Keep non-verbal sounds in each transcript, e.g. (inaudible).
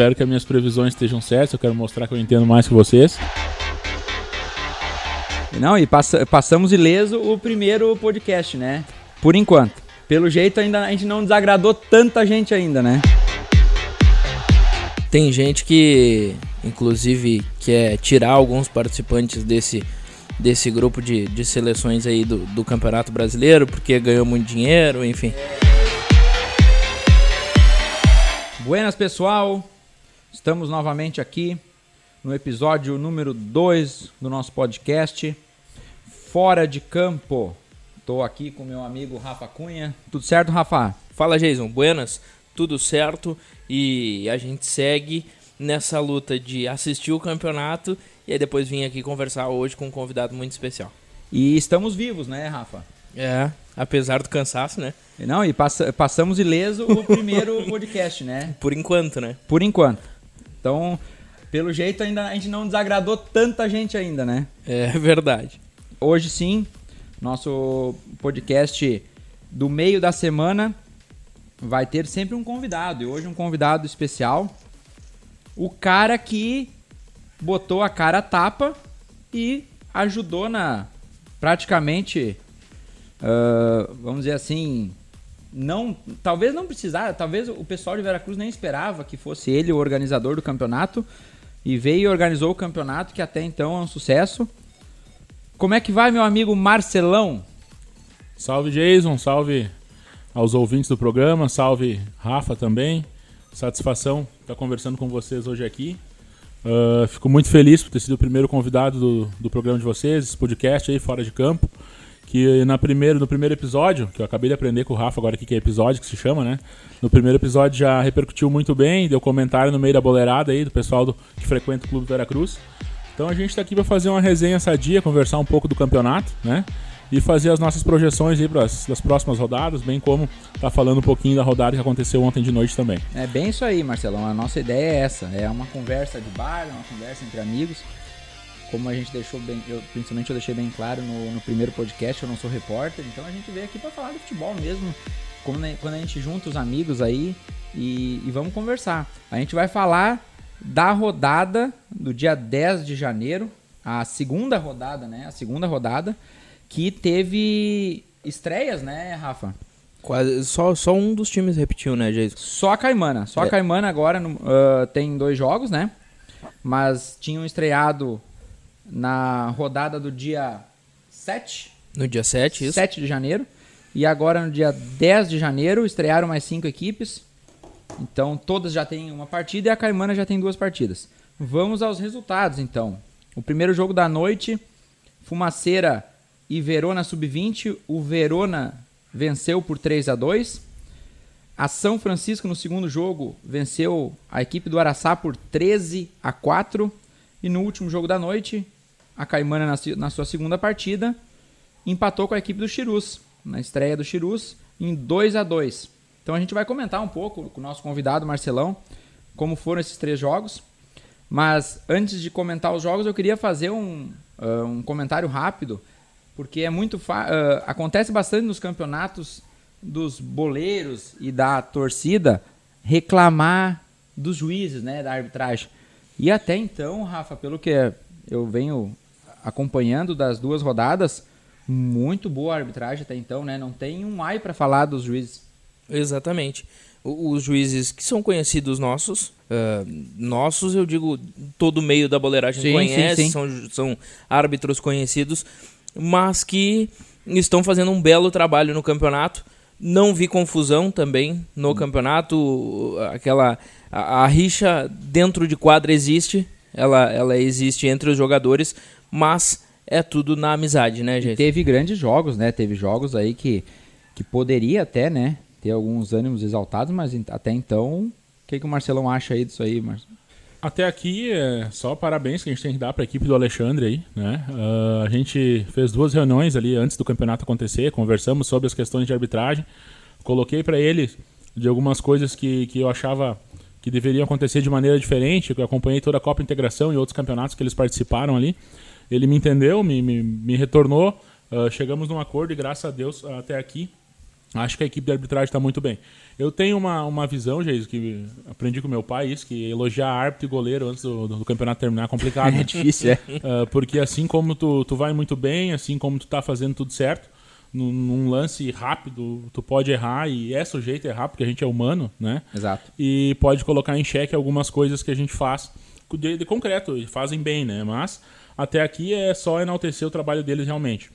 espero que as minhas previsões estejam certas. Eu quero mostrar que eu entendo mais que vocês. Não, e passa, passamos ileso o primeiro podcast, né? Por enquanto. Pelo jeito, ainda a gente não desagradou tanta gente ainda, né? Tem gente que, inclusive, quer tirar alguns participantes desse, desse grupo de, de seleções aí do, do Campeonato Brasileiro, porque ganhou muito dinheiro, enfim. Buenas, pessoal! Estamos novamente aqui no episódio número 2 do nosso podcast Fora de Campo. Estou aqui com meu amigo Rafa Cunha. Tudo certo, Rafa? Fala, Jason. Buenas. Tudo certo. E a gente segue nessa luta de assistir o campeonato e aí depois vim aqui conversar hoje com um convidado muito especial. E estamos vivos, né, Rafa? É, apesar do cansaço, né? Não, e passa, passamos ileso o primeiro (laughs) podcast, né? Por enquanto, né? Por enquanto. Então, pelo jeito, ainda a gente não desagradou tanta gente ainda, né? É verdade. Hoje sim, nosso podcast do meio da semana vai ter sempre um convidado. E hoje um convidado especial. O cara que botou a cara a tapa e ajudou na praticamente, uh, vamos dizer assim, não, talvez não precisar, talvez o pessoal de Veracruz nem esperava que fosse ele o organizador do campeonato e veio e organizou o campeonato que até então é um sucesso. Como é que vai, meu amigo Marcelão? Salve Jason, salve aos ouvintes do programa, salve Rafa também. Satisfação estar conversando com vocês hoje aqui. Uh, fico muito feliz por ter sido o primeiro convidado do, do programa de vocês, esse podcast aí, Fora de Campo que na primeiro, no primeiro episódio, que eu acabei de aprender com o Rafa agora aqui que é episódio, que se chama, né? No primeiro episódio já repercutiu muito bem, deu comentário no meio da boleirada aí do pessoal do, que frequenta o Clube do Veracruz. Então a gente está aqui para fazer uma resenha sadia, conversar um pouco do campeonato, né? E fazer as nossas projeções aí para as próximas rodadas, bem como tá falando um pouquinho da rodada que aconteceu ontem de noite também. É bem isso aí, Marcelão. A nossa ideia é essa, é uma conversa de bar, uma conversa entre amigos como a gente deixou bem, eu, principalmente eu deixei bem claro no, no primeiro podcast, eu não sou repórter, então a gente veio aqui para falar de futebol mesmo, como, quando a gente junta os amigos aí e, e, vamos conversar. A gente vai falar da rodada do dia 10 de janeiro, a segunda rodada, né? A segunda rodada que teve estreias, né, Rafa? Quase, só, só um dos times repetiu, né, Jason? Só a Caimana. Só é. a Caimana agora uh, tem dois jogos, né? Mas tinham estreado na rodada do dia 7. No dia 7, isso. 7 de janeiro. E agora no dia 10 de janeiro estrearam mais cinco equipes. Então todas já têm uma partida e a Caimana já tem duas partidas. Vamos aos resultados então. O primeiro jogo da noite, Fumaceira e Verona Sub-20. O Verona venceu por 3 a 2. A São Francisco no segundo jogo venceu a equipe do Araçá por 13 a 4. E no último jogo da noite, a Caimana, na, na sua segunda partida, empatou com a equipe do Chirus, na estreia do Chirus, em 2 a 2 Então a gente vai comentar um pouco com o nosso convidado Marcelão como foram esses três jogos. Mas antes de comentar os jogos, eu queria fazer um, uh, um comentário rápido, porque é muito uh, acontece bastante nos campeonatos dos boleiros e da torcida reclamar dos juízes, né, da arbitragem. E até então, Rafa, pelo que eu venho acompanhando das duas rodadas, muito boa a arbitragem até então, né? Não tem um ai para falar dos juízes. Exatamente. Os juízes que são conhecidos nossos, uh, nossos eu digo, todo meio da boleiragem sim, conhece, sim, sim. São, são árbitros conhecidos, mas que estão fazendo um belo trabalho no campeonato. Não vi confusão também no hum. campeonato, aquela a, a rixa dentro de quadra existe, ela, ela existe entre os jogadores, mas é tudo na amizade, né, gente? E teve grandes jogos, né? Teve jogos aí que, que poderia até, né, ter alguns ânimos exaltados, mas até então, o que, que o Marcelão acha aí disso aí, Marcelo? Até aqui, é só parabéns que a gente tem que dar para a equipe do Alexandre aí, né? Uh, a gente fez duas reuniões ali antes do campeonato acontecer, conversamos sobre as questões de arbitragem, coloquei para ele de algumas coisas que, que eu achava que deveriam acontecer de maneira diferente, eu acompanhei toda a Copa Integração e outros campeonatos que eles participaram ali, ele me entendeu, me, me, me retornou, uh, chegamos num acordo e graças a Deus até aqui Acho que a equipe de arbitragem está muito bem. Eu tenho uma, uma visão, Geis, que aprendi com meu pai isso, que elogiar árbitro e goleiro antes do, do campeonato terminar é complicado. (laughs) é difícil, é. Uh, porque assim como tu, tu vai muito bem, assim como tu tá fazendo tudo certo, num, num, lance rápido, tu pode errar e é sujeito a errar, porque a gente é humano, né? Exato. E pode colocar em xeque algumas coisas que a gente faz de, de concreto, e fazem bem, né? Mas até aqui é só enaltecer o trabalho deles realmente.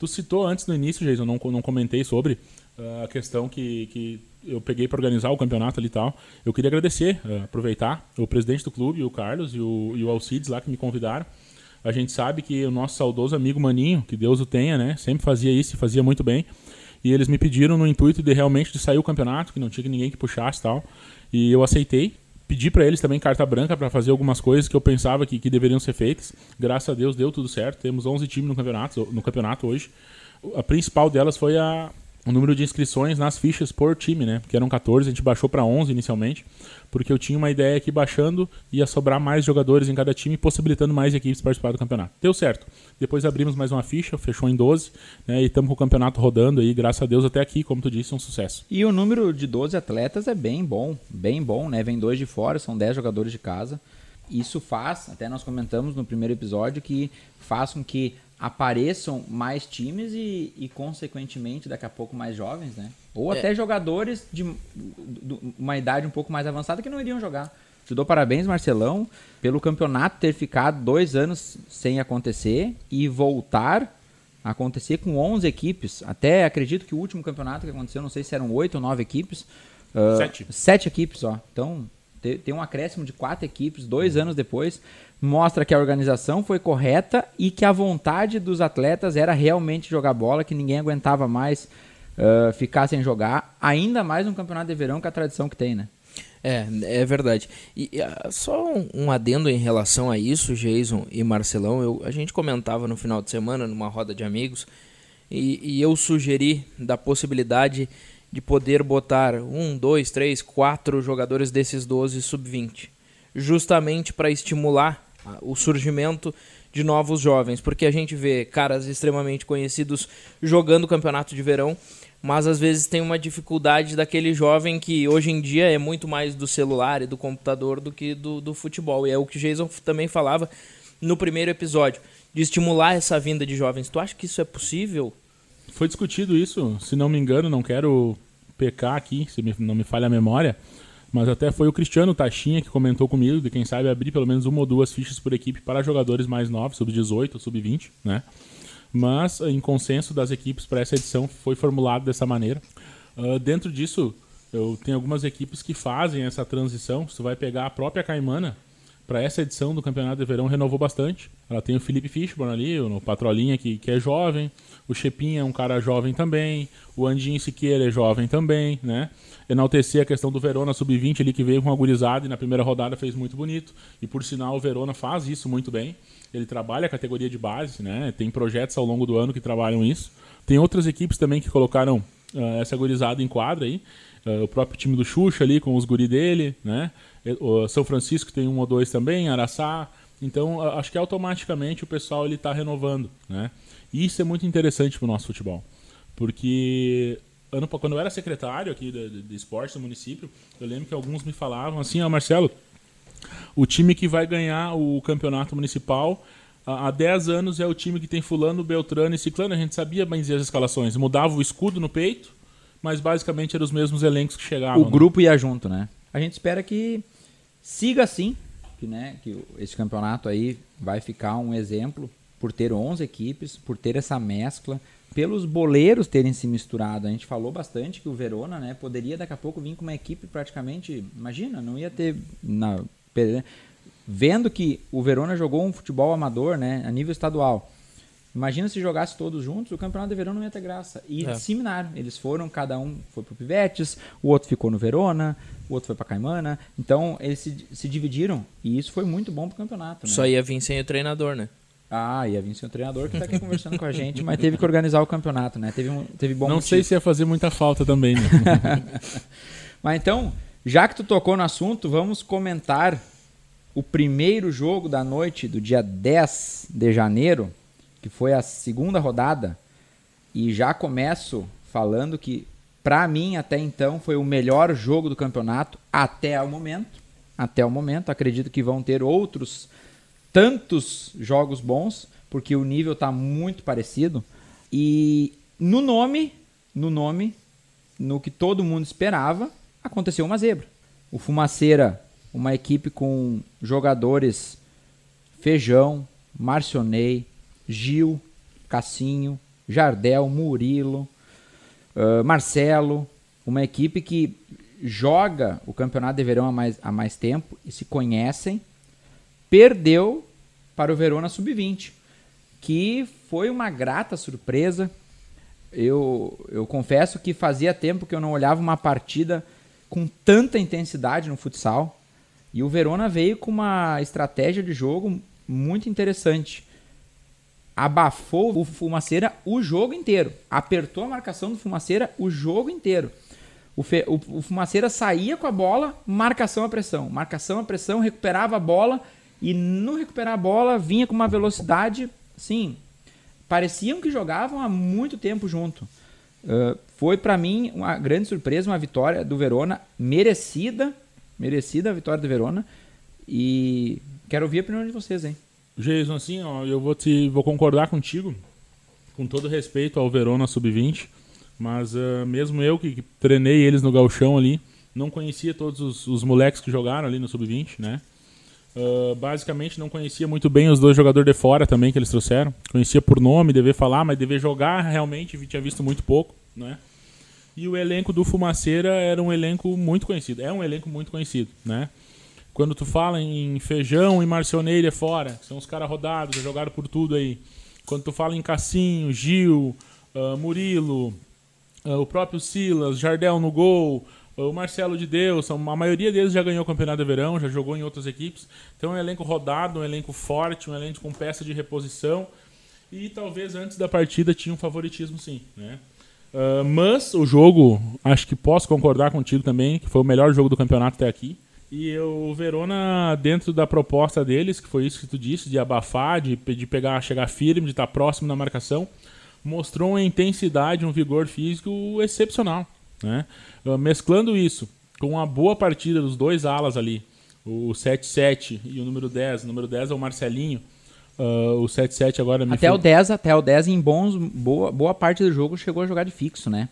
Tu citou antes no início, Jason, não, não comentei sobre uh, a questão que, que eu peguei para organizar o campeonato ali e tal. Eu queria agradecer, uh, aproveitar o presidente do clube, o Carlos e o, e o Alcides lá que me convidaram. A gente sabe que o nosso saudoso amigo Maninho, que Deus o tenha, né? Sempre fazia isso e fazia muito bem. E eles me pediram no intuito de realmente de sair o campeonato, que não tinha ninguém que puxasse e tal. E eu aceitei. Pedi para eles também carta branca para fazer algumas coisas que eu pensava que, que deveriam ser feitas. Graças a Deus deu tudo certo. Temos 11 times no campeonato, no campeonato hoje. A principal delas foi a, o número de inscrições nas fichas por time, né? Porque eram 14, a gente baixou para 11 inicialmente, porque eu tinha uma ideia que baixando ia sobrar mais jogadores em cada time, possibilitando mais equipes participar do campeonato. Deu certo. Depois abrimos mais uma ficha, fechou em 12, né? E estamos com o campeonato rodando aí, graças a Deus até aqui, como tu disse, um sucesso. E o número de 12 atletas é bem bom, bem bom, né? Vem dois de fora, são 10 jogadores de casa. Isso faz, até nós comentamos no primeiro episódio, que faz com que apareçam mais times e, e, consequentemente, daqui a pouco mais jovens, né? Ou é. até jogadores de, de, uma idade um pouco mais avançada que não iriam jogar. Te dou parabéns, Marcelão, pelo campeonato ter ficado dois anos sem acontecer e voltar a acontecer com 11 equipes. Até acredito que o último campeonato que aconteceu, não sei se eram oito ou nove equipes. Uh, sete. Sete equipes, ó. Então, tem um acréscimo de quatro equipes dois uhum. anos depois mostra que a organização foi correta e que a vontade dos atletas era realmente jogar bola, que ninguém aguentava mais uh, ficar sem jogar, ainda mais um campeonato de verão com a tradição que tem, né? É, é verdade. E, e só um, um, adendo em relação a isso, Jason e Marcelão, eu, a gente comentava no final de semana numa roda de amigos e, e eu sugeri da possibilidade de poder botar um, dois, três, quatro jogadores desses 12 sub-20, justamente para estimular o surgimento de novos jovens, porque a gente vê caras extremamente conhecidos jogando campeonato de verão, mas às vezes tem uma dificuldade daquele jovem que hoje em dia é muito mais do celular e do computador do que do, do futebol. E é o que Jason também falava no primeiro episódio, de estimular essa vinda de jovens. Tu acha que isso é possível? Foi discutido isso, se não me engano, não quero pecar aqui, se não me falha a memória, mas até foi o Cristiano Taxinha que comentou comigo de quem sabe abrir pelo menos uma ou duas fichas por equipe para jogadores mais novos, sub-18 ou sub-20, né? Mas em consenso das equipes para essa edição foi formulado dessa maneira. Uh, dentro disso, eu tenho algumas equipes que fazem essa transição. Tu vai pegar a própria Caimana, para essa edição do Campeonato de Verão renovou bastante. Ela tem o Felipe Fishburne ali, o Patrolinha, que, que é jovem. O Chepinha é um cara jovem também. O Andinho Siqueira é jovem também, né? Enaltecer a questão do Verona Sub-20 ali, que veio com a gurizada e na primeira rodada fez muito bonito. E por sinal, o Verona faz isso muito bem. Ele trabalha a categoria de base, né? Tem projetos ao longo do ano que trabalham isso. Tem outras equipes também que colocaram uh, essa gurizada em quadra aí. Uh, o próprio time do Xuxa ali com os guri dele, né? São Francisco tem um ou dois também, Araçá. Então, acho que automaticamente o pessoal ele está renovando, né? E isso é muito interessante para o nosso futebol, porque ano quando eu era secretário aqui de, de esporte do município, eu lembro que alguns me falavam assim, ó, Marcelo, o time que vai ganhar o campeonato municipal há 10 anos é o time que tem fulano, Beltrano e Ciclano. A gente sabia bem dizer as escalações. Mudava o escudo no peito, mas basicamente eram os mesmos elencos que chegavam. O né? grupo ia junto, né? A gente espera que siga assim, que, né, que esse campeonato aí vai ficar um exemplo por ter 11 equipes, por ter essa mescla, pelos boleiros terem se misturado. A gente falou bastante que o Verona, né, poderia daqui a pouco vir com uma equipe praticamente, imagina, não ia ter na, vendo que o Verona jogou um futebol amador, né, a nível estadual Imagina se jogasse todos juntos, o campeonato de verão não ia ter graça. E é. disseminaram. Eles foram, cada um foi pro Pivetes, o outro ficou no Verona, o outro foi pra Caimana. Então, eles se, se dividiram e isso foi muito bom pro campeonato. Né? Só ia vir sem o treinador, né? Ah, ia vir sem o treinador que tá aqui conversando com a gente, mas teve que organizar o campeonato, né? Teve, um, teve bom Não motivo. sei se ia fazer muita falta também, né? (laughs) mas então, já que tu tocou no assunto, vamos comentar o primeiro jogo da noite do dia 10 de janeiro que foi a segunda rodada, e já começo falando que Para mim, até então, foi o melhor jogo do campeonato até o momento. Até o momento, acredito que vão ter outros tantos jogos bons, porque o nível está muito parecido. E no nome, no nome, no que todo mundo esperava, aconteceu uma zebra. O Fumaceira, uma equipe com jogadores Feijão, Marcionei, Gil, Cassinho, Jardel, Murilo, uh, Marcelo, uma equipe que joga o campeonato de verão há mais, há mais tempo e se conhecem, perdeu para o Verona Sub-20, que foi uma grata surpresa. Eu, eu confesso que fazia tempo que eu não olhava uma partida com tanta intensidade no futsal. E o Verona veio com uma estratégia de jogo muito interessante abafou o Fumaceira o jogo inteiro. Apertou a marcação do Fumaceira o jogo inteiro. O, Fe, o, o Fumaceira saía com a bola, marcação a pressão. Marcação a pressão, recuperava a bola e no recuperar a bola vinha com uma velocidade, sim, pareciam que jogavam há muito tempo junto. Uh, foi para mim uma grande surpresa, uma vitória do Verona, merecida, merecida a vitória do Verona. E quero ouvir a opinião de vocês, hein? Jason, assim, ó, eu vou te vou concordar contigo, com todo respeito ao Verona Sub-20, mas uh, mesmo eu que, que, treinei eles no galchão ali, não conhecia todos os, os moleques que jogaram ali no Sub-20, né? Uh, basicamente não conhecia muito bem os dois jogadores de fora também que eles trouxeram. Conhecia por nome, dever falar, mas dever jogar realmente tinha visto muito pouco, né? E o elenco do Fumaceira era um elenco muito conhecido. É um elenco muito conhecido, né? Quando tu fala em Feijão e Marcioneira fora, que são os caras rodados, jogaram por tudo aí. Quando tu fala em Cassinho, Gil, uh, Murilo, uh, o próprio Silas, Jardel no gol, uh, o Marcelo de Deus, a maioria deles já ganhou o Campeonato de Verão, já jogou em outras equipes. Então é um elenco rodado, um elenco forte, um elenco com peça de reposição. E talvez antes da partida tinha um favoritismo sim, né? Uh, mas o jogo, acho que posso concordar contigo também, que foi o melhor jogo do campeonato até aqui. E o Verona, dentro da proposta deles, que foi isso que tu disse, de abafar, de, de pegar, chegar firme, de estar próximo na marcação, mostrou uma intensidade, um vigor físico excepcional. Né? Ah, mesclando isso com uma boa partida dos dois alas ali, o 7-7 e o número 10. O número 10 é o Marcelinho. Uh, o 7-7 agora me até o 10 Até o 10, em bons, boa, boa parte do jogo, chegou a jogar de fixo, né?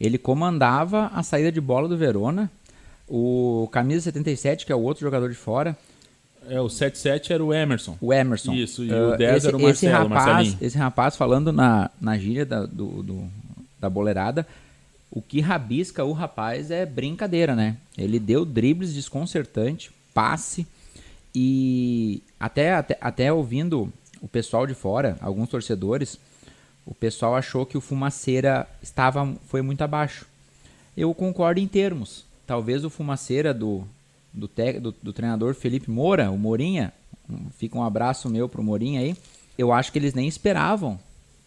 Ele comandava a saída de bola do Verona o camisa 77, que é o outro jogador de fora. É, o 77 era o Emerson. O Emerson. Isso, e uh, o 10 esse, era o Marcelo, esse rapaz, Marcelinho. Esse rapaz, falando na, na gíria da, do, do, da boleirada, o que rabisca o rapaz é brincadeira, né? Ele deu dribles desconcertante, passe, e até, até, até ouvindo o pessoal de fora, alguns torcedores, o pessoal achou que o Fumaceira estava, foi muito abaixo. Eu concordo em termos talvez o fumaceira do, do, te, do, do, treinador Felipe Moura, o Morinha, fica um abraço meu pro Morinha aí, eu acho que eles nem esperavam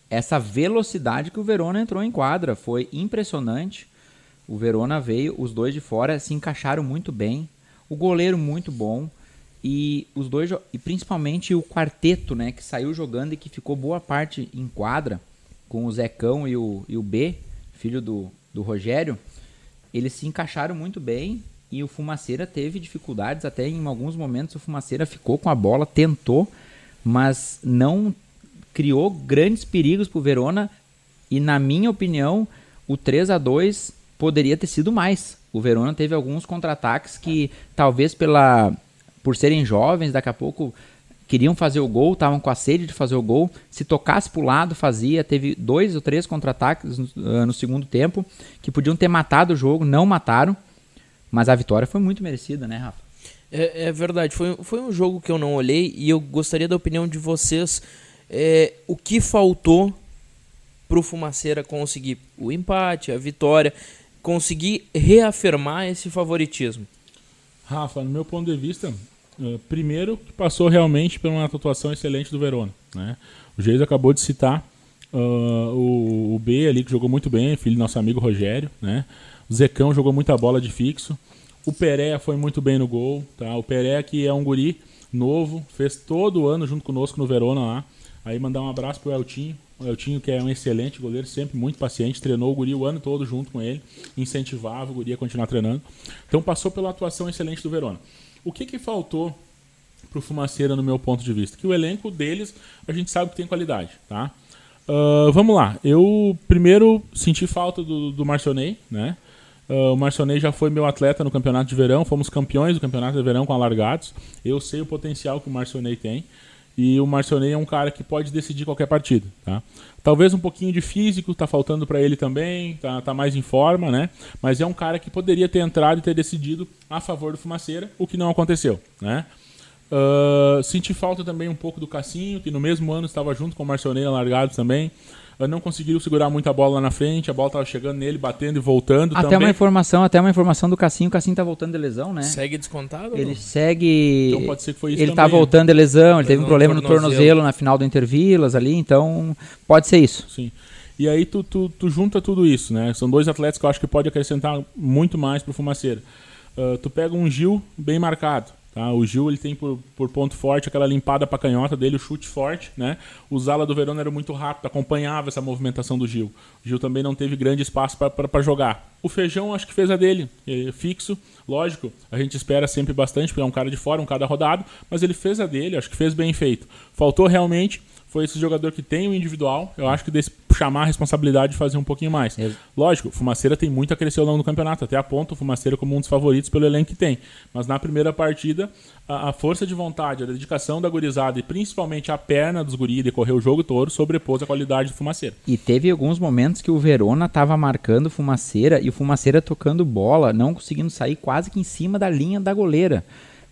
essa velocidade que o Verona entrou em quadra. Foi impressionante. O Verona veio, os dois de fora se encaixaram muito bem. O goleiro muito bom. E os dois e principalmente o quarteto, né, que saiu jogando e que ficou boa parte em quadra com o Zecão e o, e o B, filho do, do Rogério eles se encaixaram muito bem e o Fumaceira teve dificuldades, até em alguns momentos o Fumaceira ficou com a bola, tentou, mas não criou grandes perigos para o Verona e na minha opinião o 3 a 2 poderia ter sido mais. O Verona teve alguns contra-ataques que talvez pela por serem jovens, daqui a pouco queriam fazer o gol, estavam com a sede de fazer o gol. Se tocasse para o lado, fazia. Teve dois ou três contra-ataques no, uh, no, segundo tempo que podiam ter matado o jogo, não mataram. Mas a vitória foi muito merecida, né, Rafa? É, é verdade. Foi, foi um jogo que eu não olhei e eu gostaria da opinião de vocês. É, o que faltou para o Fumaceira conseguir o empate, a vitória, conseguir reafirmar esse favoritismo? Rafa, no meu ponto de vista, Uh, primeiro, que passou realmente por uma atuação excelente do Verona. Né? O Geis acabou de citar uh, o, o, B ali, que jogou muito bem, filho do nosso amigo Rogério. Né? O Zecão jogou muita bola de fixo. O Pereira foi muito bem no gol. Tá? O Pereira, que é um guri novo, fez todo o ano junto conosco no Verona lá. Aí mandar um abraço pro Eltinho, O Eltinho, que é um excelente goleiro, sempre muito paciente, treinou o guri o ano todo junto com ele, incentivava o guri a continuar treinando. Então passou pela atuação excelente do Verona. O que, que faltou pro Fumaceira, no meu ponto de vista? Que o elenco deles, a gente sabe que tem qualidade, tá? Uh, vamos lá. Eu primeiro senti falta do, do Marcionei, né? Uh, o Marcionei já foi meu atleta no campeonato de verão, fomos campeões do campeonato de verão com alargados. Eu sei o potencial que o Marcionei tem. E o Marcionei é um cara que pode decidir qualquer partida, tá? Talvez um pouquinho de físico, tá faltando para ele também, tá, tá mais em forma, né? Mas é um cara que poderia ter entrado e ter decidido a favor do Fumaceira, o que não aconteceu, né? Uh, senti falta também um pouco do Cassinho, que no mesmo ano estava junto com o Marcionei largados também não conseguiu segurar muito a bola lá na frente, a bola estava chegando nele, batendo e voltando até também. uma informação, até uma informação do Cassinho, o Cassinho tá voltando de lesão, né? Segue descontado? Ele segue Então pode ser que foi isso Ele também. tá voltando de lesão, ele teve um problema no tornozelo. tornozelo na final do Intervilas ali, então pode ser isso. Sim. E aí tu, tu, tu junta tudo isso, né? São dois atletas que eu acho que pode acrescentar muito mais pro Fumaceiro. Uh, tu pega um Gil bem marcado, Tá? O Gil ele tem por, por ponto forte aquela limpada para canhota dele, o chute forte. Né? O Zala do Verona era muito rápido, acompanhava essa movimentação do Gil. O Gil também não teve grande espaço para jogar. O Feijão acho que fez a dele, é, fixo, lógico. A gente espera sempre bastante, porque é um cara de fora, um cara rodado, mas ele fez a dele, acho que fez bem feito. Faltou realmente foi esse jogador que tem o individual. Eu acho que desse chamar a responsabilidade de fazer um pouquinho mais. É. Lógico, o Fumaceira tem muito a crescer ao longo do campeonato, até aponta o Fumaceira como um dos favoritos pelo elenco que tem. Mas na primeira partida, a, a força de vontade, a dedicação da gurizada e principalmente a perna dos guris de correr o jogo todo sobrepôs a qualidade do Fumaceira. E teve alguns momentos que o Verona estava marcando o Fumaceira e o Fumaceira tocando bola, não conseguindo sair quase que em cima da linha da goleira.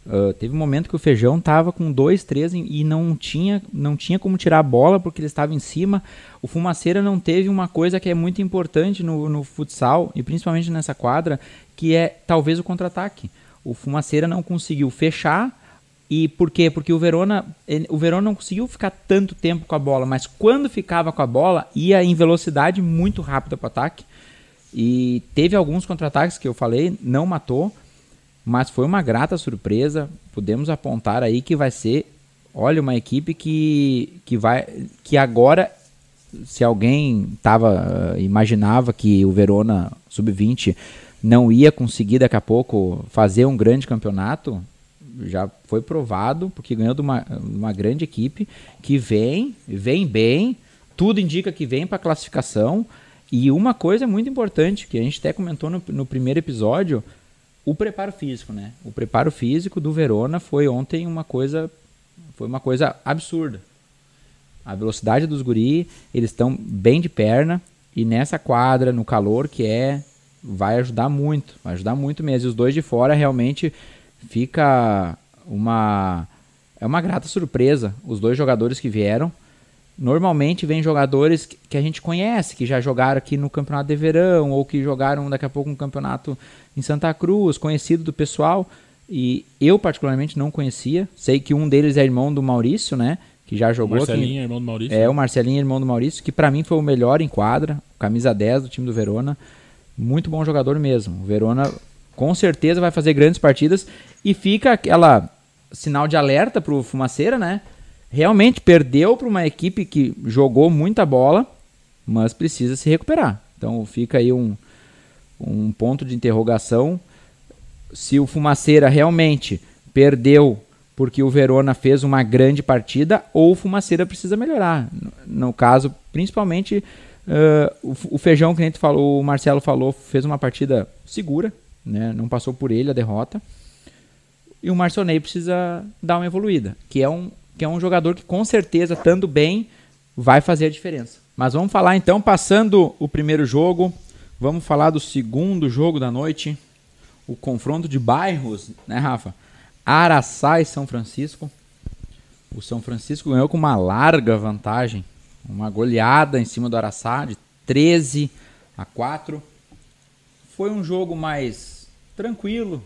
Uh, teve um momento que o Feijão tava com dois, três e não tinha, não tinha como tirar a bola porque ele estava em cima. O Fumaceira não teve uma coisa que é muito importante no, no futsal e principalmente nessa quadra, que é talvez o contra-ataque. O Fumaceira não conseguiu fechar e por quê? Porque o Verona, ele, o Verona não conseguiu ficar tanto tempo com a bola, mas quando ficava com a bola ia em velocidade muito rápida para o ataque. E teve alguns contra-ataques que eu falei, não matou mas foi uma grata surpresa. Podemos apontar aí que vai ser, olha, uma equipe que, que vai que agora se alguém tava imaginava que o Verona sub-20 não ia conseguir daqui a pouco fazer um grande campeonato, já foi provado porque ganhou de uma, uma grande equipe que vem, vem bem, tudo indica que vem para classificação. E uma coisa muito importante que a gente até comentou no, no primeiro episódio, o preparo físico, né? O preparo físico do Verona foi ontem uma coisa foi uma coisa absurda. A velocidade dos guri, eles estão bem de perna e nessa quadra, no calor que é, vai ajudar muito, vai ajudar muito mesmo. E os dois de fora realmente fica uma é uma grata surpresa os dois jogadores que vieram. Normalmente vem jogadores que a gente conhece, que já jogaram aqui no campeonato de verão ou que jogaram daqui a pouco um campeonato em Santa Cruz, conhecido do pessoal. E eu, particularmente, não conhecia. Sei que um deles é irmão do Maurício, né? Que já jogou. Marcelinho, aqui. irmão do Maurício. É, o Marcelinho, irmão do Maurício, que para mim foi o melhor em quadra. Camisa 10 do time do Verona. Muito bom jogador mesmo. O Verona com certeza vai fazer grandes partidas. E fica aquela sinal de alerta pro Fumaceira, né? Realmente perdeu para uma equipe que jogou muita bola, mas precisa se recuperar. Então fica aí um, um ponto de interrogação se o Fumaceira realmente perdeu porque o Verona fez uma grande partida ou o Fumaceira precisa melhorar. No, caso, principalmente uh, o, o, Feijão, que gente falou, o Marcelo falou, fez uma partida segura, né? não passou por ele a derrota. E o Marcionei precisa dar uma evoluída, que é um, que é um jogador que com certeza, estando bem, vai fazer a diferença. Mas vamos falar então, passando o primeiro jogo, Vamos falar do segundo jogo da noite, o confronto de bairros, né, Rafa? Araçá e São Francisco. O São Francisco ganhou com uma larga vantagem, uma goleada em cima do Araçá de 13 a 4. Foi um jogo mais tranquilo,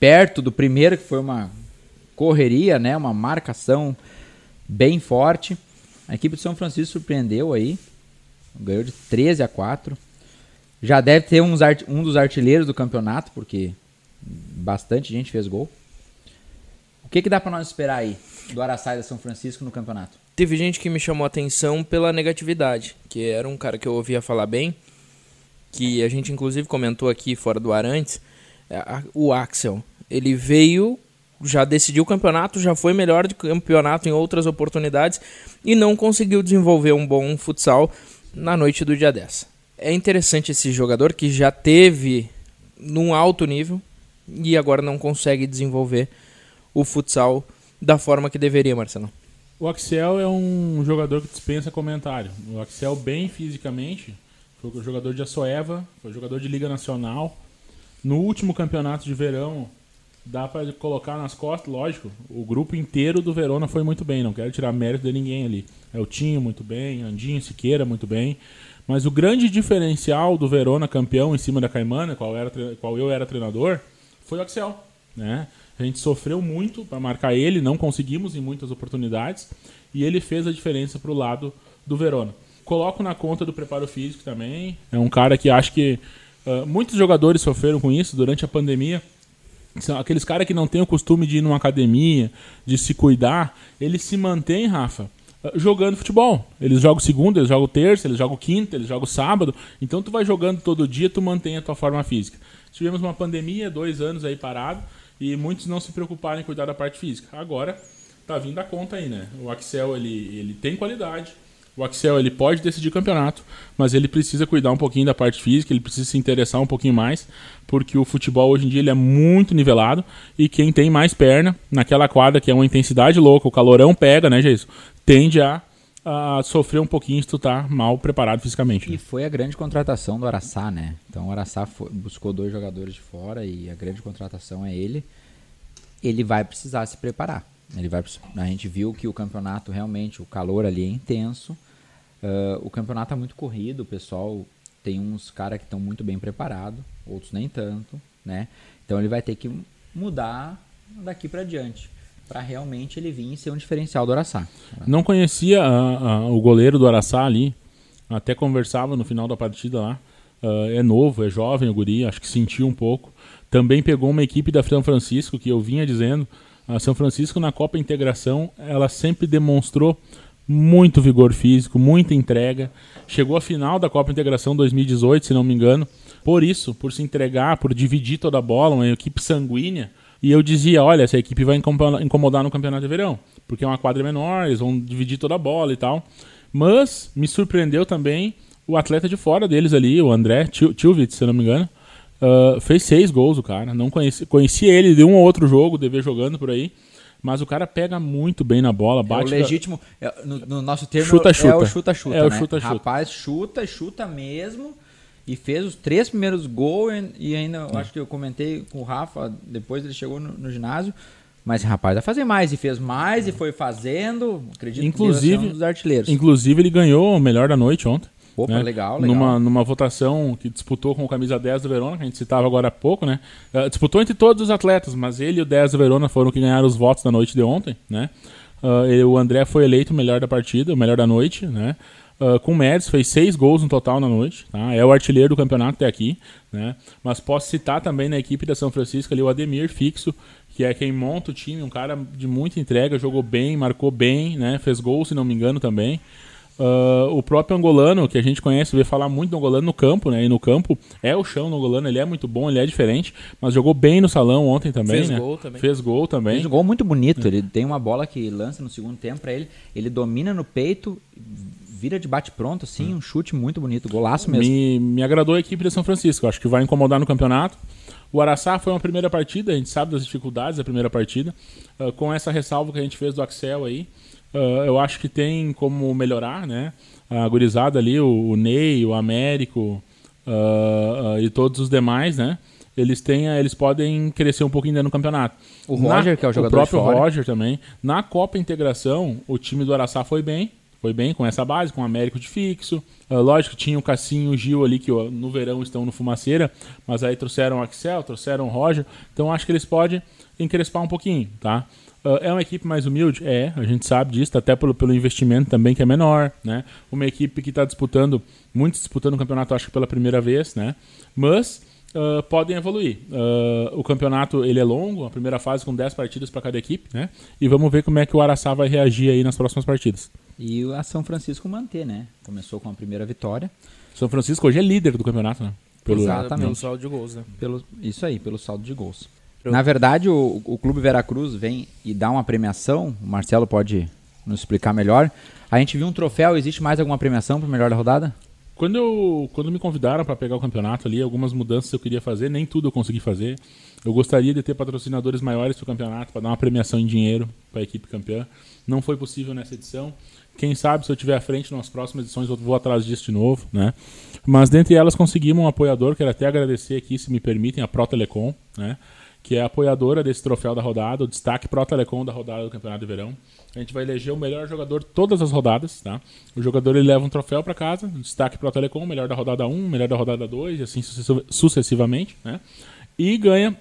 perto do primeiro, que foi uma correria, né, uma marcação bem forte. A equipe do São Francisco surpreendeu aí, ganhou de 13 a 4. Já deve ter uns um dos artilheiros do campeonato, porque bastante gente fez gol. O que, que dá para nós esperar aí do Araçai da São Francisco no campeonato? teve gente que me chamou a atenção pela negatividade, que era um cara que eu ouvia falar bem, que a gente inclusive comentou aqui fora do ar antes, é, o Axel. Ele veio, já decidiu o campeonato, já foi melhor de campeonato em outras oportunidades e não conseguiu desenvolver um bom futsal na noite do dia 10. É interessante esse jogador que já teve num alto nível e agora não consegue desenvolver o futsal da forma que deveria, Marcelo. O Axel é um jogador que dispensa comentário. O Axel, bem fisicamente, foi jogador de Açoeva, foi jogador de Liga Nacional. No último campeonato de verão, dá para colocar nas costas, lógico, o grupo inteiro do Verona foi muito bem, não quero tirar mérito de ninguém ali. É o Tinho muito bem, Andinho Siqueira muito bem. Mas o grande diferencial do Verona campeão em cima da Caimana, qual, era, qual eu era treinador, foi o Axel. Né? A gente sofreu muito para marcar ele, não conseguimos em muitas oportunidades, e ele fez a diferença para o lado do Verona. Coloco na conta do preparo físico também. É um cara que acho que uh, muitos jogadores sofreram com isso durante a pandemia. São aqueles caras que não têm o costume de ir numa academia, de se cuidar, eles se mantêm, Rafa, jogando futebol. Eles jogam segunda, eles jogam terça, eles jogam quinta, eles jogam sábado. Então tu vai jogando todo dia, tu mantém a tua forma física. Tivemos uma pandemia, dois anos aí parado, e muitos não se preocuparam em cuidar da parte física. Agora tá vindo a conta aí, né? O Axel ele, ele tem qualidade, o Axel ele pode decidir campeonato, mas ele precisa cuidar um pouquinho da parte física, ele precisa se interessar um pouquinho mais, porque o futebol hoje em dia ele é muito nivelado e quem tem mais perna naquela quadra que é uma intensidade louca, o calorão pega, né, Jesus? Tende a, a sofrer um pouquinho se tu tá mal preparado fisicamente. Né? E foi a grande contratação do Araçá, né? Então o Araçá foi, buscou dois jogadores de fora e a grande contratação é ele. Ele vai precisar se preparar ele vai, a gente viu que o campeonato realmente, o calor ali é intenso. Uh, o campeonato é muito corrido, o pessoal tem uns caras que estão muito bem preparados, outros nem tanto, né? Então ele vai ter que mudar daqui para diante para realmente ele vir ser um diferencial do Araçá. Não conhecia uh, uh, o goleiro do Araçá ali, até conversava no final da partida lá. é novo, é jovem o guri, acho que sentiu um pouco. Também pegou uma equipe da São Francisco que eu vinha dizendo a São Francisco na Copa Integração, ela sempre demonstrou muito vigor físico, muita entrega. Chegou à final da Copa Integração 2018, se não me engano. Por isso, por se entregar, por dividir toda a bola, uma equipe sanguínea. E eu dizia, olha, essa equipe vai incomodar no Campeonato de Verão, porque é uma quadra menor, eles vão dividir toda a bola e tal. Mas me surpreendeu também o atleta de fora deles ali, o André Tilvitz, se não me engano, Uh, fez seis gols o cara. Não conheci, conheci ele de um ou outro jogo, deve jogando por aí. Mas o cara pega muito bem na bola, bate. É o legítimo, é, no, no, nosso termo, chuta, chuta. é o chuta-chuta. É o né? chuta-chuta. Rapaz, chuta, chuta mesmo. E fez os três primeiros gols. E ainda, é. acho que eu comentei com o Rafa, depois ele chegou no, no ginásio. Mas rapaz, vai fazer mais. E fez mais e foi fazendo. Acredito inclusive, que um dos artilheiros. Inclusive, ele ganhou o melhor da noite ontem. Opa, né? legal, legal. Numa, numa votação que disputou com o camisa 10 do Verona, que a gente citava agora há pouco, né? Uh, disputou entre todos os atletas, mas ele e o 10 do Verona foram que ganharam os votos da noite de ontem, né? Uh, o André foi eleito o melhor da partida, o melhor da noite, né? Uh, com méritos, fez seis gols no total na noite, tá? É o artilheiro do campeonato até aqui, né? Mas posso citar também na equipe da São Francisco ali o Ademir Fixo, que é quem monta o time, um cara de muita entrega, jogou bem, marcou bem, né? Fez gol, se não me engano, também. Uh, o próprio angolano, que a gente conhece, vê falar muito do angolano no campo, né? E no campo é o chão no angolano, ele é muito bom, ele é diferente, mas jogou bem no salão ontem também, Fez né? Gol também. Fez gol também. Fez um gol muito bonito. É. Ele tem uma bola que lança no segundo tempo para ele, ele domina no peito, vira de bate pronto, assim, um chute muito bonito, golaço mesmo. Me, me agradou a equipe de São Francisco, acho que vai incomodar no campeonato. O Araçá foi uma primeira partida, a gente sabe das dificuldades da primeira partida, uh, com essa ressalva que a gente fez do Axel aí. Uh, eu acho que tem como melhorar, né? A gurizada ali, o, o Ney, o Américo uh, uh, e todos os demais, né? Eles têm, eles podem crescer um pouquinho dentro do campeonato. O Roger, Na, que é o jogador O próprio Roger também. Na Copa Integração, o time do Araçá foi bem. Foi bem com essa base, com o Américo de fixo. Lógico que tinha o Cassinho e o Gil ali, que no verão estão no Fumaceira, mas aí trouxeram o Axel, trouxeram o Roger. Então acho que eles podem encrespar um pouquinho, tá? Uh, é uma equipe mais humilde? É, a gente sabe disso, até pelo, pelo investimento também que é menor, né? Uma equipe que está disputando, muitos disputando o campeonato, acho que pela primeira vez, né? Mas uh, podem evoluir. Uh, o campeonato ele é longo, a primeira fase com 10 partidas para cada equipe, né? E vamos ver como é que o Araçá vai reagir aí nas próximas partidas. E a São Francisco manter, né? Começou com a primeira vitória. São Francisco hoje é líder do campeonato, né? Pelo, Exatamente. Pelo saldo de gols, né? Pelo, isso aí, pelo saldo de gols. Na verdade, o, o Clube Veracruz vem e dá uma premiação. O Marcelo pode nos explicar melhor. A gente viu um troféu, existe mais alguma premiação para o melhor da rodada? Quando, eu, quando me convidaram para pegar o campeonato ali, algumas mudanças eu queria fazer, nem tudo eu consegui fazer. Eu gostaria de ter patrocinadores maiores para o campeonato, para dar uma premiação em dinheiro para a equipe campeã. Não foi possível nessa edição. Quem sabe se eu tiver à frente nas próximas edições eu vou atrás disso de novo, né? Mas dentre elas conseguimos um apoiador, quero até agradecer aqui, se me permitem, a Pro Telecom, né? Que é apoiadora desse troféu da rodada, o destaque Pro Telecom da rodada do Campeonato de Verão. A gente vai eleger o melhor jogador todas as rodadas, tá? O jogador ele leva um troféu para casa, destaque Pro Telecom, melhor da rodada 1, melhor da rodada 2 e assim sucessivamente, né? E ganha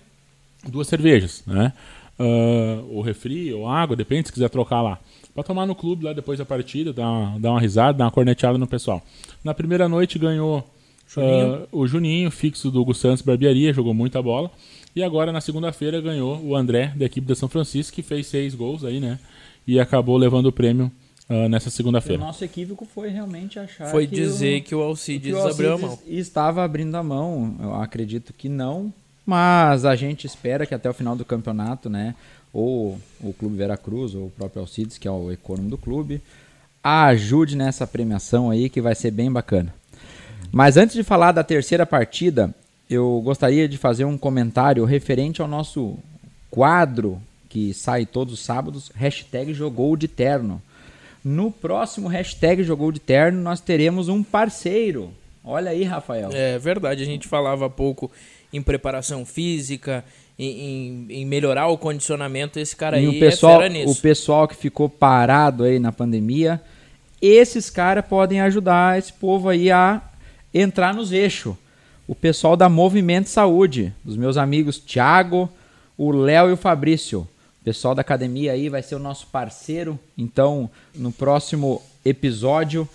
duas cervejas, né? Uh, ou refri, ou água, depende se quiser trocar lá para tomar no clube lá depois da partida, dar uma, dar uma risada, dar uma corneteada no pessoal. Na primeira noite ganhou Juninho. Uh, o Juninho, fixo do Hugo Santos Barbearia, jogou muita bola. E agora na segunda-feira ganhou o André, da equipe da São Francisco, que fez seis gols aí, né? E acabou levando o prêmio uh, nessa segunda-feira. O nosso equívoco foi realmente achar foi que dizer o, que o Alcides, que o Alcides abriu a mão. Estava abrindo a mão, eu acredito que não, mas a gente espera que até o final do campeonato, né, ou o Clube Veracruz, ou o próprio Alcides, que é o econômico do clube, ajude nessa premiação aí que vai ser bem bacana. Mas antes de falar da terceira partida, eu gostaria de fazer um comentário referente ao nosso quadro que sai todos os sábados, hashtag jogou de terno. No próximo hashtag jogou de terno nós teremos um parceiro. Olha aí, Rafael. É verdade, a gente falava há pouco em preparação física, em, em, melhorar o condicionamento, esse cara e aí o pessoal, é nisso. O pessoal que ficou parado aí na pandemia, esses caras podem ajudar esse povo aí a entrar nos eixos. O pessoal da Movimento Saúde, dos meus amigos Thiago, o Léo e o Fabrício. O pessoal da academia aí vai ser o nosso parceiro. Então, no próximo episódio,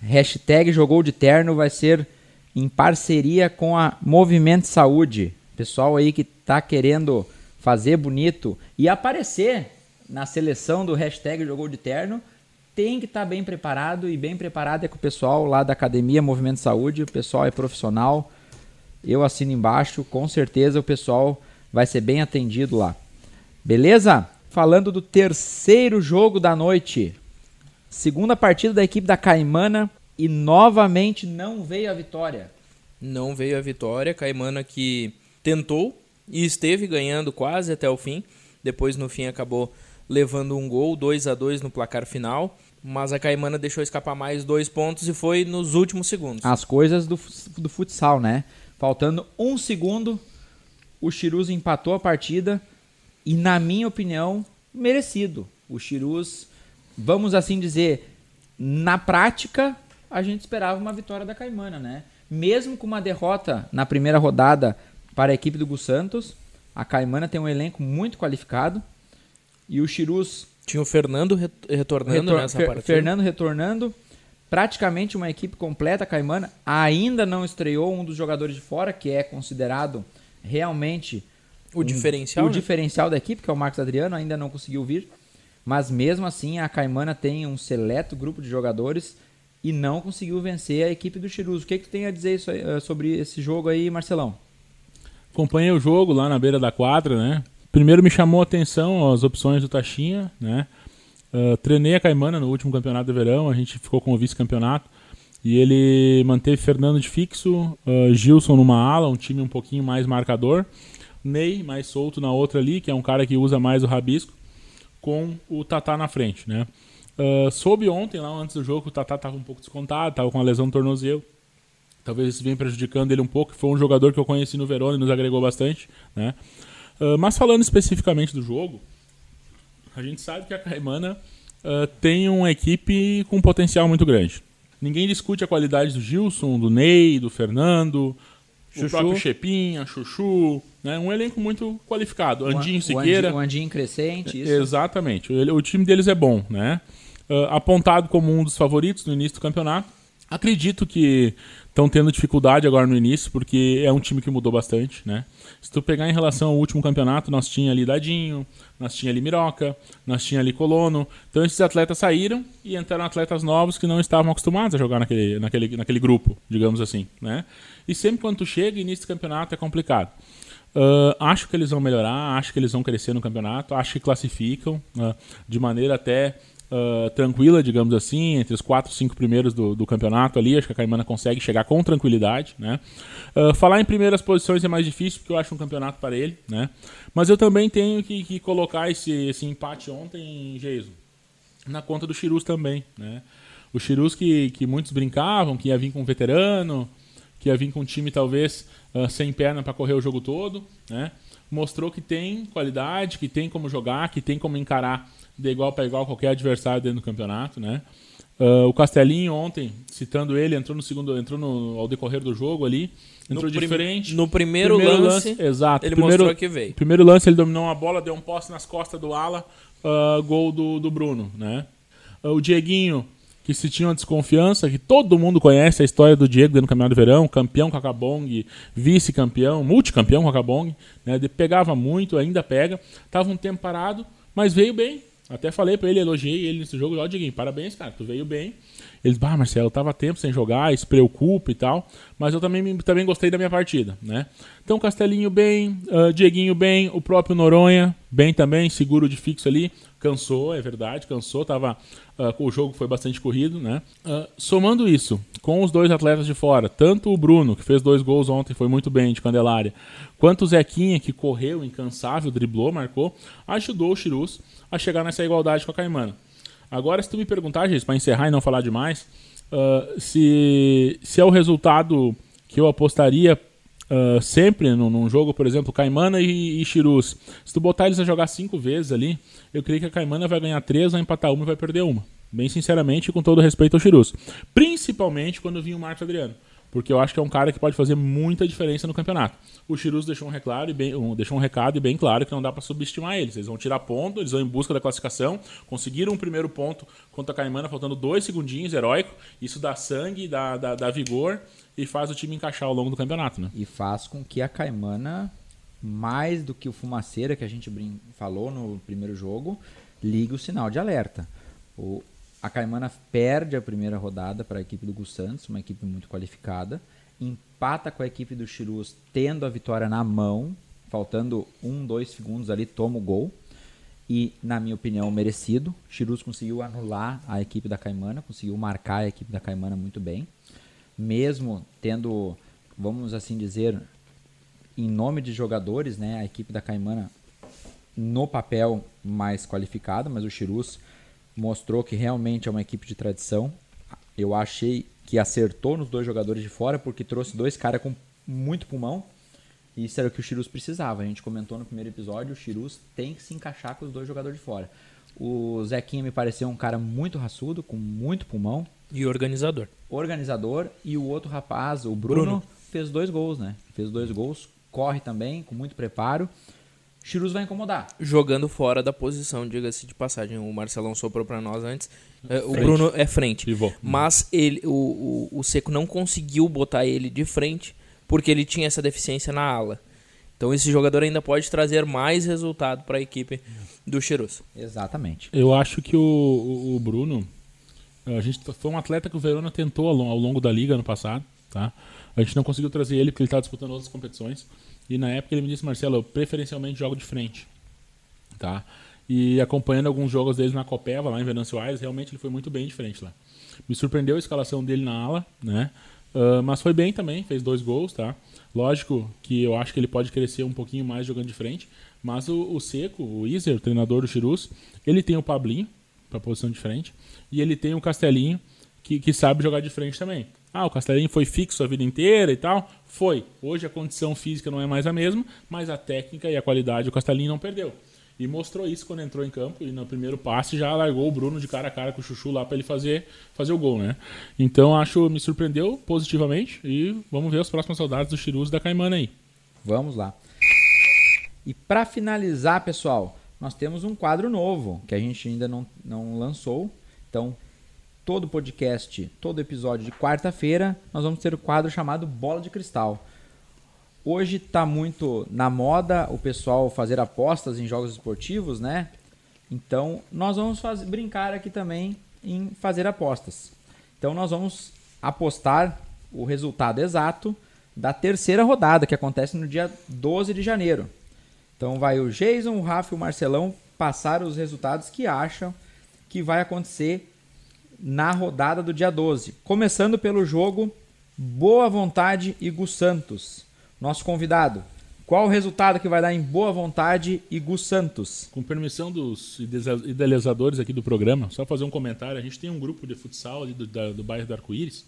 hashtag Jogou de Terno vai ser em parceria com a Movimento Saúde. Pessoal aí que tá querendo fazer bonito e aparecer na seleção do hashtag Jogou de Terno, tem que estar tá bem preparado e bem preparado é com o pessoal lá da Academia Movimento Saúde, o pessoal é profissional. Eu assino embaixo, com certeza o pessoal vai ser bem atendido lá. Beleza? Falando do terceiro jogo da noite. Segunda partida da equipe da Caimana e novamente não veio a vitória. Não veio a vitória. Caimana que tentou e esteve ganhando quase até o fim. Depois, no fim, acabou levando um gol, 2 a 2 no placar final. Mas a Caimana deixou escapar mais dois pontos e foi nos últimos segundos. As coisas do, do futsal, né? Faltando um segundo, o Chirus empatou a partida e, na minha opinião, merecido. O Chirus, vamos assim dizer, na prática, a gente esperava uma vitória da Caimana, né? Mesmo com uma derrota na primeira rodada para a equipe do Gus Santos. A Caimana tem um elenco muito qualificado. E o Chirus. Tinha o Fernando retornando retor nessa partida. Fernando retornando. Praticamente uma equipe completa. A Caimana ainda não estreou um dos jogadores de fora, que é considerado realmente o um, diferencial. O né? diferencial da equipe, que é o Marcos Adriano, ainda não conseguiu vir. Mas mesmo assim, a Caimana tem um seleto grupo de jogadores e não conseguiu vencer a equipe do Chirus. O que, que tu tem a dizer eh, sobre esse jogo aí, Marcelão? acompanhei o jogo lá na beira da quadra, né? Primeiro me chamou a atenção as opções do Taxinha, né? Uh, treinei a Caimana no último campeonato de verão, a gente ficou com o vice-campeonato. E ele manteve Fernando de fixo, uh, Gilson numa ala, um time um pouquinho mais marcador. Ney mais solto na outra ali, que é um cara que usa mais o rabisco, com o Tatá na frente, né? Uh, soube ontem, lá antes do jogo, o Tatá estava um pouco descontado, estava com uma lesão no tornozelo. Talvez isso venha prejudicando ele um pouco. Foi um jogador que eu conheci no Verona e nos agregou bastante. Né? Uh, mas falando especificamente do jogo, a gente sabe que a Caimana uh, tem uma equipe com um potencial muito grande. Ninguém discute a qualidade do Gilson, do Ney, do Fernando, Chuchu. o próprio Chepinha, Chuchu. Né? Um elenco muito qualificado. Andinho Siqueira. O Andinho crescente, isso. Exatamente. O, o time deles é bom. Né? Uh, apontado como um dos favoritos no início do campeonato Acredito que estão tendo dificuldade agora no início, porque é um time que mudou bastante, né? Se tu pegar em relação ao último campeonato, nós tinha ali Dadinho, nós tinha ali Miroca, nós tinha ali Colono. Então esses atletas saíram e entraram atletas novos que não estavam acostumados a jogar naquele, naquele, naquele grupo, digamos assim, né? E sempre quando tu chega, início de campeonato é complicado. Uh, acho que eles vão melhorar, acho que eles vão crescer no campeonato, acho que classificam uh, de maneira até uh, tranquila, digamos assim, entre os quatro, cinco primeiros do, do, campeonato ali. Acho que a Caimana consegue chegar com tranquilidade, né? Uh, falar em primeiras posições é mais difícil porque eu acho um campeonato para ele, né? Mas eu também tenho que, que colocar esse, esse empate ontem, Geiso, na conta do Chirus também, né? O Chirus que, que muitos brincavam, que ia vir com um veterano, que ia vir com um time talvez uh, sem perna para correr o jogo todo, né? Mostrou que tem qualidade, que tem como jogar, que tem como encarar de igual para igual qualquer adversário dentro do campeonato, né? Uh, o Castelinho ontem, citando ele, entrou no segundo, entrou no, ao decorrer do jogo ali, entrou no diferente. No primeiro, primeiro lance, lance, exato. Ele primeiro, mostrou que veio. Primeiro lance ele dominou uma bola, deu um poste nas costas do ala, uh, gol do, do Bruno, né? Uh, o Dieguinho, que se tinha uma desconfiança, que todo mundo conhece a história do Diego dentro do Campeonato do Verão, campeão com a Cabong, vice-campeão, multicampeão com a Cabong, né? Ele pegava muito, ainda pega, tava um tempo parado, mas veio bem, até falei pra ele, elogiei ele nesse jogo. Ó, Diguinho, parabéns, cara, tu veio bem. Eles, bah, Marcelo, tava tempo sem jogar, se preocupa e tal. Mas eu também, também gostei da minha partida, né? Então, Castelinho bem, uh, Dieguinho bem, o próprio Noronha bem também, seguro de fixo ali. Cansou, é verdade, cansou, tava. Uh, o jogo foi bastante corrido, né? Uh, somando isso, com os dois atletas de fora, tanto o Bruno, que fez dois gols ontem, foi muito bem de Candelária, quanto o Zequinha, que correu, incansável, driblou, marcou, ajudou o Chirus a chegar nessa igualdade com a Caimana. Agora, se tu me perguntar, gente, para encerrar e não falar demais, uh, se, se é o resultado que eu apostaria uh, sempre num, num, jogo, por exemplo, Caimana e, e Chirus, se tu botar eles a jogar cinco vezes ali, eu creio que a Caimana vai ganhar três, vai empatar uma e vai perder uma. Bem sinceramente, com todo respeito ao Chirus. Principalmente quando vinha o Marcos Adriano porque eu acho que é um cara que pode fazer muita diferença no campeonato. O Chirus deixou um e bem, um, deixou um recado e bem claro que não dá para subestimar eles. Eles vão tirar ponto, eles vão em busca da classificação, conseguiram um primeiro ponto contra a Caimana, faltando dois segundinhos, heróico. Isso dá sangue, dá, dá, dá vigor e faz o time encaixar ao longo do campeonato. Né? E faz com que a Caimana, mais do que o Fumaceira que a gente falou no primeiro jogo, ligue o sinal de alerta. O, a Caimana perde a primeira rodada para a equipe do Gus Santos, uma equipe muito qualificada. Empata com a equipe do Chirus, tendo a vitória na mão. Faltando um, dois segundos ali, toma o gol. E, na minha opinião, merecido. Chirus conseguiu anular a equipe da Caimana, conseguiu marcar a equipe da Caimana muito bem. Mesmo tendo, vamos assim dizer, em nome de jogadores, né, a equipe da Caimana no papel mais qualificada, mas o Chirus mostrou que realmente é uma equipe de tradição. Eu achei que acertou nos dois jogadores de fora, porque trouxe dois caras com muito pulmão. E isso era o que o Chirus precisava. A gente comentou no primeiro episódio, o Chirus tem que se encaixar com os dois jogadores de fora. O Zequinha me pareceu um cara muito raçudo, com muito pulmão. E organizador. Organizador. E o outro rapaz, o Bruno, Bruno. fez dois gols, né? Fez dois gols, corre também, com muito preparo. Chirus vai incomodar. Jogando fora da posição, diga-se de passagem. O Marcelão soprou para nós antes. É, o Bruno é frente. Pivô. Mas ele, o, o, o Seco não conseguiu botar ele de frente porque ele tinha essa deficiência na ala. Então esse jogador ainda pode trazer mais resultado para a equipe do Chirus. Exatamente. Eu acho que o, o, Bruno, a gente foi um atleta que o Verona tentou ao, ao longo da liga no passado, tá? A gente não conseguiu trazer ele porque ele estava disputando outras competições. E na época ele me disse, Marcelo, eu preferencialmente jogo de frente. Tá? E acompanhando alguns jogos deles na Copeva, lá em Venâncio Aires, realmente ele foi muito bem de frente lá. Me surpreendeu a escalação dele na ala, né? Uh, mas foi bem também, fez dois gols, tá? Lógico que eu acho que ele pode crescer um pouquinho mais jogando de frente, mas o, o Seco, o Iser, o treinador do Chirus, ele tem o Pablinho para posição de frente e ele tem o Castelinho que, que sabe jogar de frente também. Ah, o Castelinho foi fixo a vida inteira e tal. Foi. Hoje a condição física não é mais a mesma, mas a técnica e a qualidade o Castelinho não perdeu. E mostrou isso quando entrou em campo e no primeiro passe já largou o Bruno de cara a cara com o Chuchu lá para ele fazer, fazer o gol, né? Então acho me surpreendeu positivamente e vamos ver as próximas saudades do Chirus da Caimana aí. Vamos lá. E para finalizar, pessoal, nós temos um quadro novo que a gente ainda não, não lançou. Então, todo podcast, todo episódio de quarta-feira, nós vamos ter o quadro chamado Bola de Cristal. Hoje está muito na moda o pessoal fazer apostas em jogos esportivos, né? Então, nós vamos fazer, brincar aqui também em fazer apostas. Então, nós vamos apostar o resultado exato da terceira rodada, que acontece no dia 12 de janeiro. Então, vai o Jason, o Rafa e o Marcelão passar os resultados que acham que vai acontecer na rodada do dia 12. Começando pelo jogo Boa Vontade e Gus Santos. Nosso convidado, qual o resultado que vai dar em Boa Vontade e Gus Santos? Com permissão dos idealizadores aqui do programa, só fazer um comentário. A gente tem um grupo de futsal ali do, da, do bairro do Arco-Íris,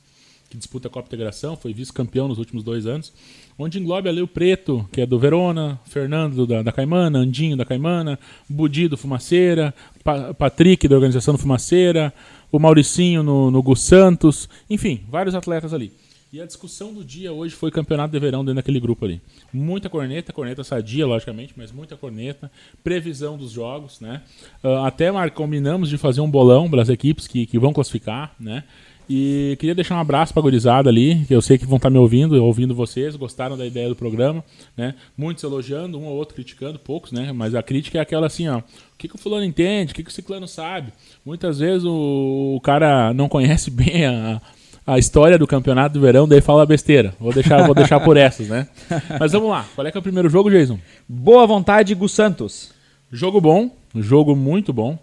que disputa a Copa Integração, foi vice-campeão nos últimos dois anos, onde engloba ali o Preto, que é do Verona, Fernando da, da Caimana, Andinho da Caimana, Budi do Fumaceira, pa, Patrick da organização do Fumaceira, o Mauricinho no, no Gus Santos, enfim, vários atletas ali. E a discussão do dia hoje foi campeonato de verão dentro daquele grupo ali. Muita corneta, corneta sadia, logicamente, mas muita corneta. Previsão dos jogos, né? Uh, até mar, combinamos de fazer um bolão para as equipes que, que vão classificar, né? E queria deixar um abraço para a gurizada ali, que eu sei que vão estar tá me ouvindo, ouvindo vocês, gostaram da ideia do programa, né? Muitos elogiando, um ou outro criticando, poucos, né? Mas a crítica é aquela assim, ó, o que, que o fulano entende, o que, que o ciclano sabe. Muitas vezes o, o cara não conhece (laughs) bem a, a história do campeonato do verão, daí fala besteira. Vou deixar, vou deixar por essas, né? (laughs) Mas vamos lá. Qual é que é o primeiro jogo, Jason? Boa vontade, Gus Santos. Jogo bom, jogo muito bom.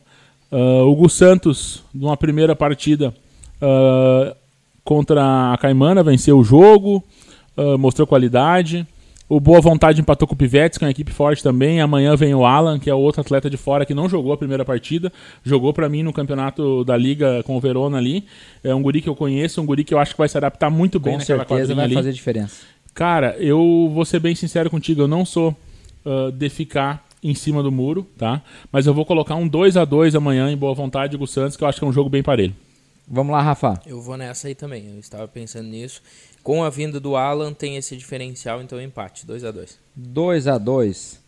Uh, o Gus Santos, numa primeira partida uh, contra a Caimana, venceu o jogo, uh, mostrou qualidade. O Boa Vontade empatou com o Pivetes, que é uma equipe forte também. Amanhã vem o Alan, que é outro atleta de fora que não jogou a primeira partida. Jogou para mim no campeonato da Liga com o Verona ali. É um guri que eu conheço, um guri que eu acho que vai se adaptar muito bem com naquela certeza vai ali. fazer diferença. Cara, eu vou ser bem sincero contigo, eu não sou uh, de ficar em cima do muro, tá? Mas eu vou colocar um 2 a 2 amanhã em Boa Vontade com o Santos, que eu acho que é um jogo bem parelho. Vamos lá, Rafa. Eu vou nessa aí também. Eu estava pensando nisso. Com a vinda do Alan tem esse diferencial, então empate, 2 a 2 2 a 2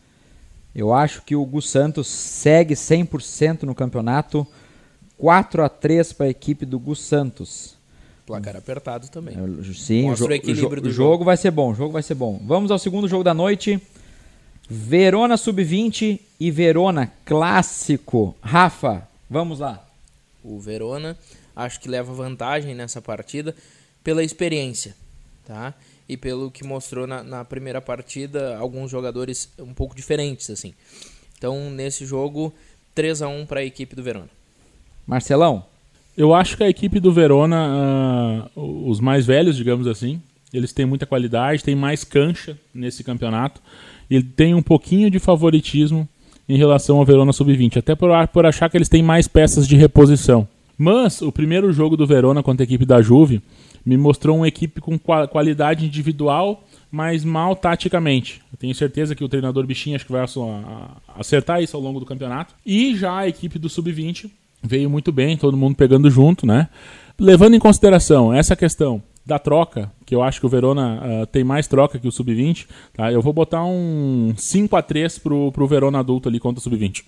Eu acho que o Gus Santos segue 100% no campeonato. 4 a 3 para a equipe do Gus Santos. Placar apertado também. Sim, Mostra o, o equilíbrio jo do jogo. jogo vai ser bom, o jogo vai ser bom. Vamos ao segundo jogo da noite. Verona Sub-20 e Verona Clássico. Rafa, vamos lá. O Verona acho que leva vantagem nessa partida pela experiência tá? E pelo que mostrou na, na primeira partida, alguns jogadores um pouco diferentes, assim. Então, nesse jogo, 3 a 1 para a equipe do Verona. Marcelão? Eu acho que a equipe do Verona, uh, os mais velhos, digamos assim, eles têm muita qualidade, têm mais cancha nesse campeonato e tem um pouquinho de favoritismo em relação ao Verona Sub-20, até por, por achar que eles têm mais peças de reposição. Mas o primeiro jogo do Verona contra a equipe da Juve me mostrou uma equipe com qualidade individual, mas mal taticamente. Eu tenho certeza que o treinador Bichinho acho que vai acertar isso ao longo do campeonato. E já a equipe do Sub-20 veio muito bem, todo mundo pegando junto, né? Levando em consideração essa questão da troca, que eu acho que o Verona uh, tem mais troca que o Sub-20, tá? Eu vou botar um 5 a 3 pro, pro Verona adulto ali contra o Sub-20.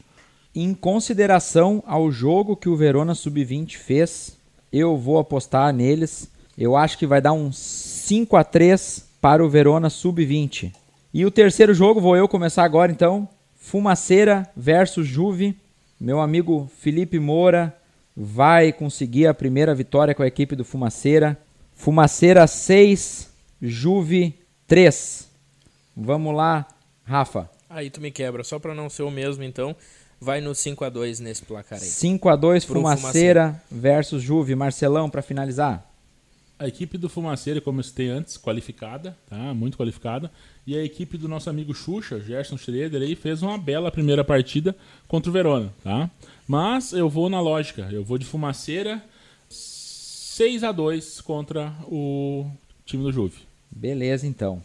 Em consideração ao jogo que o Verona Sub-20 fez, eu vou apostar neles eu acho que vai dar um 5 a 3 para o Verona sub-20. E o terceiro jogo, vou eu começar agora então. Fumaceira versus Juve. Meu amigo Felipe Moura vai conseguir a primeira vitória com a equipe do Fumaceira. Fumaceira 6, Juve 3. Vamos lá, Rafa. Aí tu me quebra, só para não ser o mesmo então. Vai no 5 a 2 nesse placar aí. 5 a 2 Fumaceira, Fumaceira versus Juve. Marcelão para finalizar a equipe do Fumaceiro, como eu citei antes, qualificada, tá? Muito qualificada. E a equipe do nosso amigo Xuxa, Gerson Schroeder, aí, fez uma bela primeira partida contra o Verona, tá? Mas eu vou na lógica, eu vou de Fumaceira 6 a 2 contra o time do Juve. Beleza, então.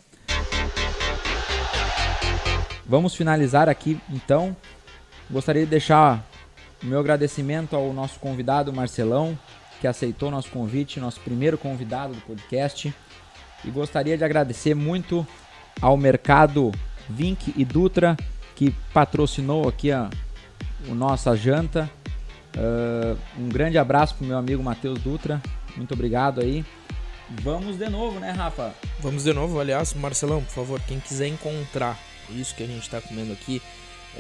Vamos finalizar aqui, então. Gostaria de deixar o meu agradecimento ao nosso convidado Marcelão, que aceitou nosso convite, nosso primeiro convidado do podcast. E gostaria de agradecer muito ao mercado Vink e Dutra que patrocinou aqui a, a nossa janta. Uh, um grande abraço pro meu amigo Matheus Dutra. Muito obrigado aí. Vamos de novo, né, Rafa? Vamos de novo. Aliás, Marcelão, por favor, quem quiser encontrar isso que a gente está comendo aqui,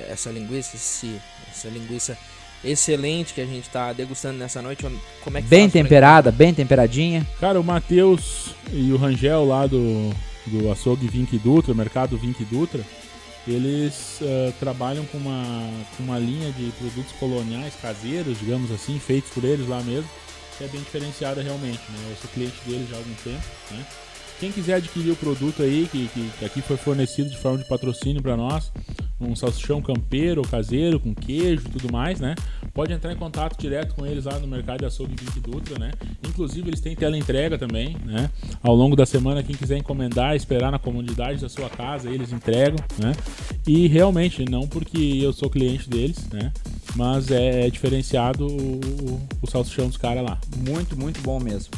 essa linguiça, esse, essa linguiça excelente que a gente está degustando nessa noite, como é que Bem temperada, bem temperadinha. Cara, o Matheus e o Rangel lá do, do açougue Vink Dutra, mercado Vink Dutra, eles uh, trabalham com uma, com uma linha de produtos coloniais caseiros, digamos assim, feitos por eles lá mesmo, que é bem diferenciada realmente. Né? Eu sou cliente deles já há algum tempo. Né? Quem quiser adquirir o produto aí, que, que, que aqui foi fornecido de forma de patrocínio para nós, um salsichão campeiro caseiro, com queijo e tudo mais, né? Pode entrar em contato direto com eles lá no mercado de açougue Vic Dutra, né? Inclusive eles têm tela entrega também, né? Ao longo da semana, quem quiser encomendar, esperar na comunidade da sua casa, eles entregam, né? E realmente, não porque eu sou cliente deles, né? Mas é, é diferenciado o, o, o salsichão dos caras lá. Muito, muito bom mesmo.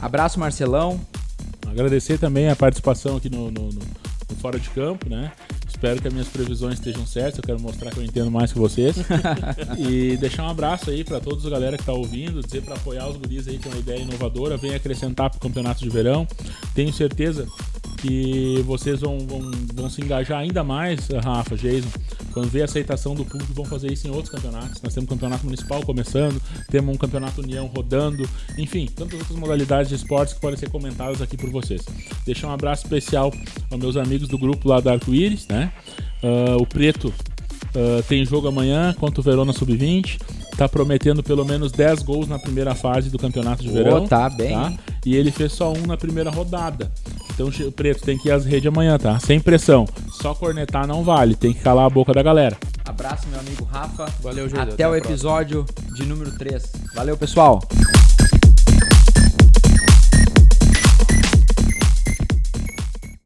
Abraço, Marcelão. Agradecer também a participação aqui no, no, no Fora de Campo, né? Espero que as minhas previsões estejam certas. Eu quero mostrar que eu entendo mais que vocês. (laughs) e deixar um abraço aí para todos a galera que tá ouvindo, dizer para apoiar os guris aí com uma ideia inovadora, vem acrescentar pro campeonato de verão. Tenho certeza que vocês vão, vão, vão se engajar ainda mais, Rafa, Jason, quando ver a aceitação do público, vão fazer isso em outros campeonatos. Nós temos um campeonato municipal começando, temos um campeonato União rodando, enfim, tantas outras modalidades de esportes que podem ser comentadas aqui por vocês. Deixar um abraço especial aos meus amigos do grupo lá da Arco-Íris, né? Uh, o Preto uh, tem jogo amanhã contra o Verona Sub-20. Tá prometendo pelo menos 10 gols na primeira fase do campeonato de oh, verão. Tá bem. Tá? E ele fez só um na primeira rodada. Então o Preto tem que ir às redes amanhã, tá? Sem pressão. Só cornetar não vale, tem que calar a boca da galera. Abraço, meu amigo Rafa. Valeu, Júlio. Até, Até o episódio próxima. de número 3. Valeu, pessoal.